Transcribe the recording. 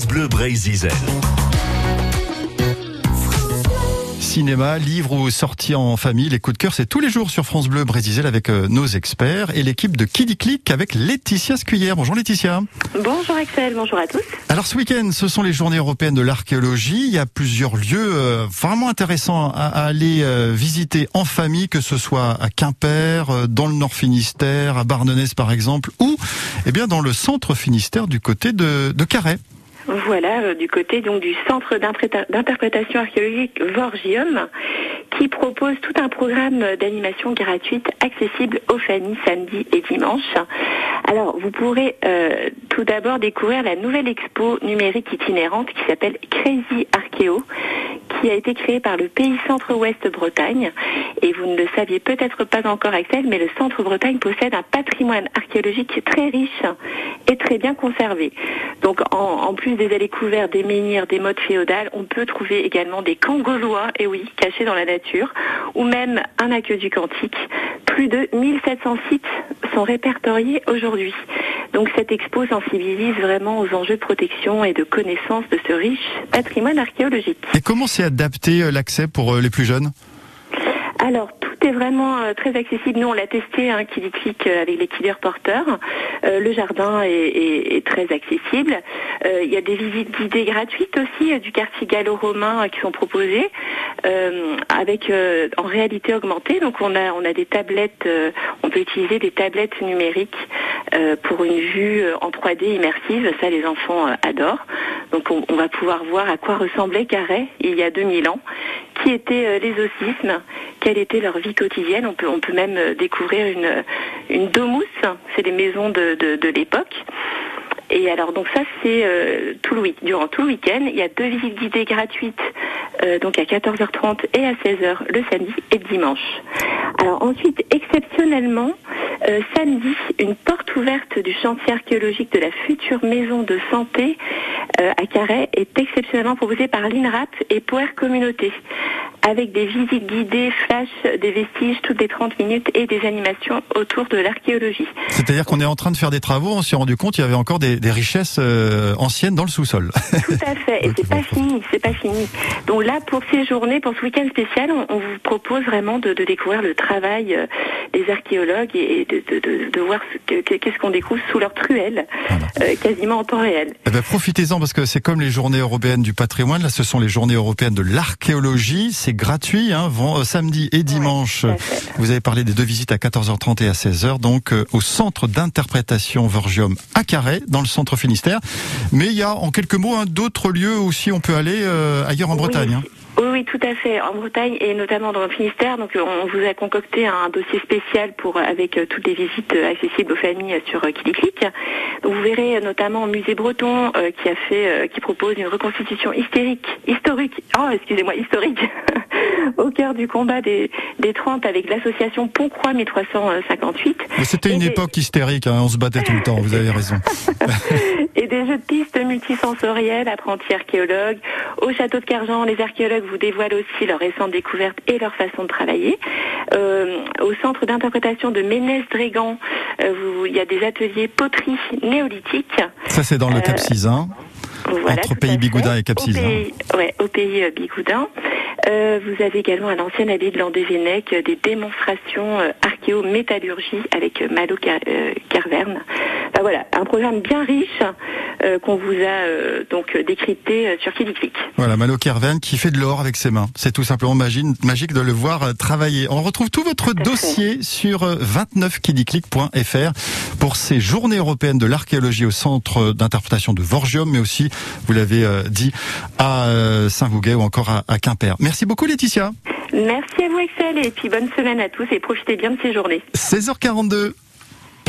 France Bleu Brésil cinéma, livres ou sorties en famille. Les coups de cœur, c'est tous les jours sur France Bleu Brésil avec euh, nos experts et l'équipe de Kiddy Click avec Laetitia Scuyer. Bonjour Laetitia. Bonjour Axel, bonjour à tous. Alors ce week-end, ce sont les journées européennes de l'archéologie. Il y a plusieurs lieux euh, vraiment intéressants à, aller euh, visiter en famille, que ce soit à Quimper, dans le Nord Finistère, à Barnenès par exemple, ou eh bien dans le centre Finistère du côté de, de Carhaix. Voilà, euh, du côté donc du Centre d'interprétation archéologique Vorgium, qui propose tout un programme d'animation gratuite accessible aux familles samedi et dimanche. Alors, vous pourrez euh, tout d'abord découvrir la nouvelle expo numérique itinérante qui s'appelle Crazy Archéo, qui a été créée par le Pays Centre-Ouest Bretagne. Et vous ne le saviez peut-être pas encore, Axel, mais le Centre Bretagne possède un patrimoine archéologique très riche et très bien conservé. Donc, en, plus des allées couvertes, des menhirs, des modes féodales, on peut trouver également des camps gaulois, et oui, cachés dans la nature, ou même un aqueduc antique. Plus de 1700 sites sont répertoriés aujourd'hui. Donc cette expo sensibilise vraiment aux enjeux de protection et de connaissance de ce riche patrimoine archéologique. Et comment s'est adapté euh, l'accès pour euh, les plus jeunes? Alors, est vraiment euh, très accessible. Nous, on l'a testé, hein, qui clique avec les killers porteurs. le jardin est, très accessible. il y a des visites guidées gratuites aussi du quartier gallo-romain qui sont proposées, avec en réalité augmentée. Donc, on a on a des tablettes. on peut utiliser des tablettes numériques euh, pour une vue euh, en 3D immersive. Ça, les enfants euh, adorent. Donc, on, va pouvoir voir à quoi ressemblait Carré il y a 2000 ans, qui étaient les ossismes, quelle était leur vie quotidienne. On peut, même découvrir une, une domus, c'est les maisons de, l'époque. Et alors donc ça c'est tout le week durant tout le week-end. Il y a deux visites guidées gratuites donc à 14h30 et à 16h le samedi et dimanche. Alors ensuite exceptionnellement euh, samedi, une porte ouverte du chantier archéologique de la future maison de santé euh, à Carhaix est exceptionnellement proposée par l'INRAP et Poer Communauté, avec des visites guidées, flash, des vestiges toutes les 30 minutes et des animations autour de l'archéologie. C'est-à-dire qu'on est en train de faire des travaux, on s'est rendu compte qu'il y avait encore des, richesses euh, anciennes dans le sous-sol. Tout à fait, et c'est pas fini, c'est pas fini. Donc là, pour ces journées, pour ce week-end spécial, on, vous propose vraiment de, découvrir le travail des archéologues et de, voir qu'est-ce qu'on découvre sous leur truelle, euh, quasiment en temps réel. Eh ben, profitez-en parce que c'est comme les journées européennes du patrimoine. Là, ce sont les journées européennes de l'archéologie. C'est gratuit, hein, euh, samedi et dimanche. vous avez parlé des deux visites à 14h30 et à 16h, donc euh, au centre d'interprétation Vorgium à Carré, dans le centre Finistère. Mais il y a en quelques mots hein, d'autres lieux aussi on peut aller ailleurs en Bretagne. Hein. Oui, oui, tout à fait. En Bretagne et notamment dans le Finistère, donc on vous a concocté un dossier spécial pour avec euh, toutes les visites euh, accessibles aux familles sur euh. Donc vous verrez notamment au musée breton qui a fait, qui propose une reconstitution hystérique, historique. Oh, excusez-moi, historique. au cœur du combat des, des 30 avec l'association Pont-Croix 1358. C'était une époque hystérique, hein, on se battait tout le temps, vous avez raison. et des jeux de pistes multisensoriels, apprentis archéologues. Au château de Cargent, les archéologues vous dévoilent aussi leurs récentes découvertes et leur façon de travailler. Euh, au centre d'interprétation de Ménès-Drégan, euh, il y a des ateliers poterie néolithique. Ça, c'est dans le Cap Sizun. entre Pays Bigoudin et Cap Sizun. Ouais, au pays euh, Bigoudin. Euh, vous avez également à l'ancienne abbaye de Landévennec des démonstrations euh, archéo-métallurgie avec Malo Carverne. Voilà, un programme bien riche euh, qu'on vous a euh, donc décrypté euh, sur Kidiclick. Voilà, Malo Kerven qui fait de l'or avec ses mains. C'est tout simplement magique de le voir travailler. On retrouve tout votre dossier sur 29kidiclick.fr pour ces journées européennes de l'archéologie au centre d'interprétation de Vorgium, mais aussi, vous l'avez dit, à Saint-Vouguet ou encore à, à Quimper. Merci beaucoup Laetitia. Merci à vous Excel et puis bonne semaine à tous et profitez bien de ces journées. 16h42.